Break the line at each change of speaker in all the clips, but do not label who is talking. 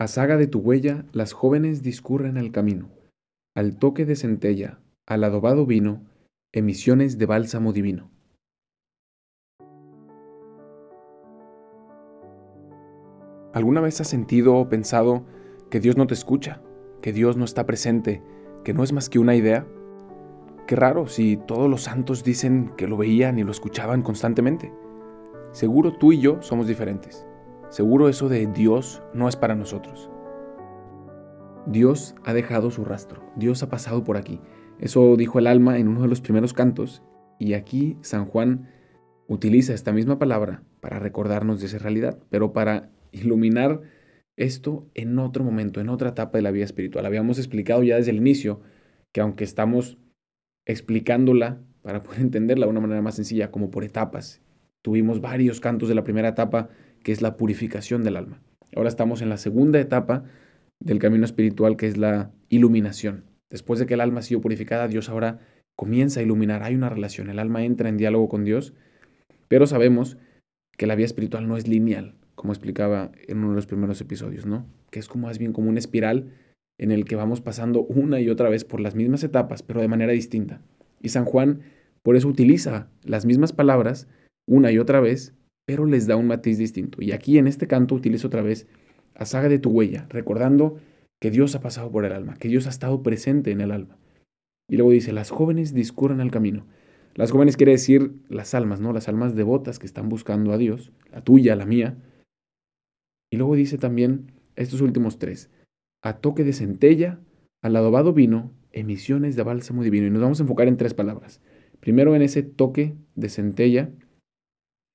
A saga de tu huella, las jóvenes discurren el camino. Al toque de centella, al adobado vino, emisiones de bálsamo divino. ¿Alguna vez has sentido o pensado que Dios no te escucha, que Dios no está presente, que no es más que una idea? Qué raro si todos los santos dicen que lo veían y lo escuchaban constantemente. Seguro tú y yo somos diferentes. Seguro eso de Dios no es para nosotros. Dios ha dejado su rastro, Dios ha pasado por aquí. Eso dijo el alma en uno de los primeros cantos y aquí San Juan utiliza esta misma palabra para recordarnos de esa realidad, pero para iluminar esto en otro momento, en otra etapa de la vida espiritual. Habíamos explicado ya desde el inicio que aunque estamos explicándola para poder entenderla de una manera más sencilla, como por etapas, tuvimos varios cantos de la primera etapa que es la purificación del alma. Ahora estamos en la segunda etapa del camino espiritual, que es la iluminación. Después de que el alma ha sido purificada, Dios ahora comienza a iluminar. Hay una relación, el alma entra en diálogo con Dios, pero sabemos que la vida espiritual no es lineal, como explicaba en uno de los primeros episodios, ¿no? Que es como más bien como una espiral en el que vamos pasando una y otra vez por las mismas etapas, pero de manera distinta. Y San Juan por eso utiliza las mismas palabras una y otra vez pero les da un matiz distinto. Y aquí en este canto utilizo otra vez a saga de tu huella, recordando que Dios ha pasado por el alma, que Dios ha estado presente en el alma. Y luego dice, las jóvenes discurren al camino. Las jóvenes quiere decir las almas, ¿no? Las almas devotas que están buscando a Dios, la tuya, la mía. Y luego dice también estos últimos tres, a toque de centella, al adobado vino, emisiones de bálsamo divino. Y nos vamos a enfocar en tres palabras. Primero en ese toque de centella,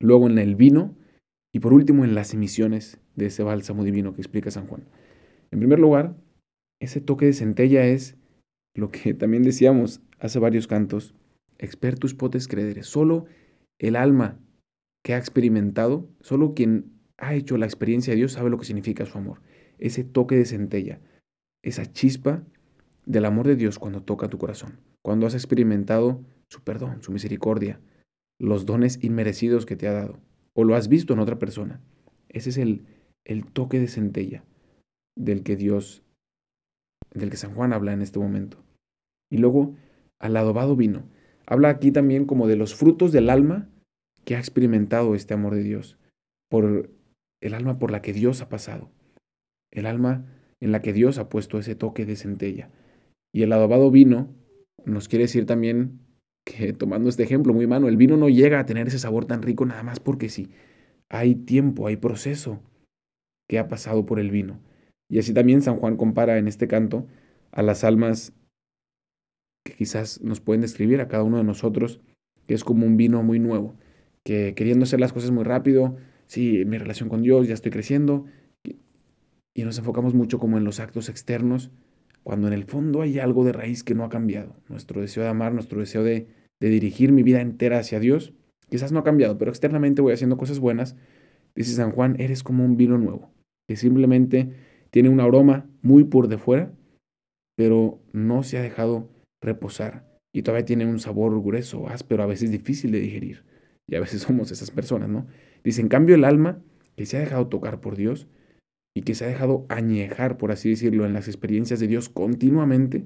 luego en el vino y por último en las emisiones de ese bálsamo divino que explica San Juan. En primer lugar, ese toque de centella es lo que también decíamos hace varios cantos, expertus potes credere, solo el alma que ha experimentado, solo quien ha hecho la experiencia de Dios sabe lo que significa su amor. Ese toque de centella, esa chispa del amor de Dios cuando toca tu corazón, cuando has experimentado su perdón, su misericordia, los dones inmerecidos que te ha dado, o lo has visto en otra persona. Ese es el, el toque de centella del que Dios, del que San Juan habla en este momento. Y luego, al adobado vino. Habla aquí también como de los frutos del alma que ha experimentado este amor de Dios, por el alma por la que Dios ha pasado, el alma en la que Dios ha puesto ese toque de centella. Y el adobado vino nos quiere decir también que tomando este ejemplo muy humano, el vino no llega a tener ese sabor tan rico nada más porque sí. Hay tiempo, hay proceso que ha pasado por el vino. Y así también San Juan compara en este canto a las almas que quizás nos pueden describir a cada uno de nosotros, que es como un vino muy nuevo, que queriendo hacer las cosas muy rápido, sí, mi relación con Dios, ya estoy creciendo, y nos enfocamos mucho como en los actos externos, cuando en el fondo hay algo de raíz que no ha cambiado. Nuestro deseo de amar, nuestro deseo de, dirigir mi vida entera hacia Dios, quizás no ha cambiado, pero externamente voy haciendo cosas buenas. Dice San Juan, eres como un vino nuevo, que simplemente tiene un aroma muy por de fuera, pero no se ha dejado reposar y todavía tiene un sabor grueso, áspero, a veces difícil de digerir. Y a veces somos esas personas, ¿no? Dice, en cambio el alma, que se ha dejado tocar por Dios, y que se ha dejado añejar, por así decirlo, en las experiencias de Dios continuamente,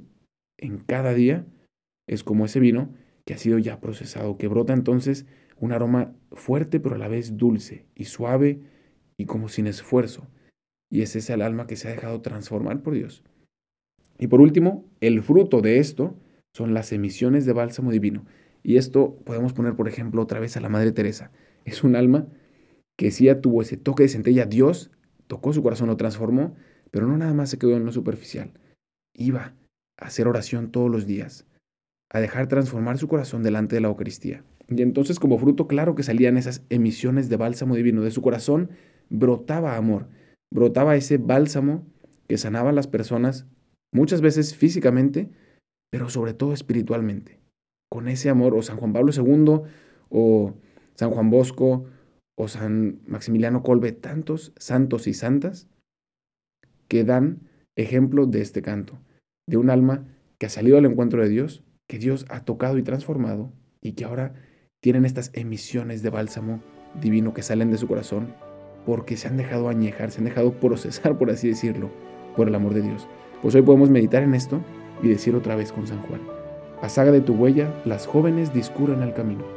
en cada día, es como ese vino que ha sido ya procesado, que brota entonces un aroma fuerte pero a la vez dulce y suave y como sin esfuerzo. Y es ese el alma que se ha dejado transformar por Dios. Y por último, el fruto de esto son las emisiones de bálsamo divino. Y esto podemos poner, por ejemplo, otra vez a la Madre Teresa. Es un alma que sí ya tuvo ese toque de centella. Dios tocó su corazón, lo transformó, pero no nada más se quedó en lo superficial. Iba a hacer oración todos los días, a dejar transformar su corazón delante de la Eucaristía. Y entonces como fruto claro que salían esas emisiones de bálsamo divino. De su corazón brotaba amor, brotaba ese bálsamo que sanaba a las personas, muchas veces físicamente, pero sobre todo espiritualmente. Con ese amor, o San Juan Pablo II, o San Juan Bosco, o San Maximiliano Colbe, tantos santos y santas que dan ejemplo de este canto, de un alma que ha salido al encuentro de Dios, que Dios ha tocado y transformado y que ahora tienen estas emisiones de bálsamo divino que salen de su corazón porque se han dejado añejar, se han dejado procesar, por así decirlo, por el amor de Dios. Pues hoy podemos meditar en esto y decir otra vez con San Juan. A saga de tu huella, las jóvenes discurren al camino.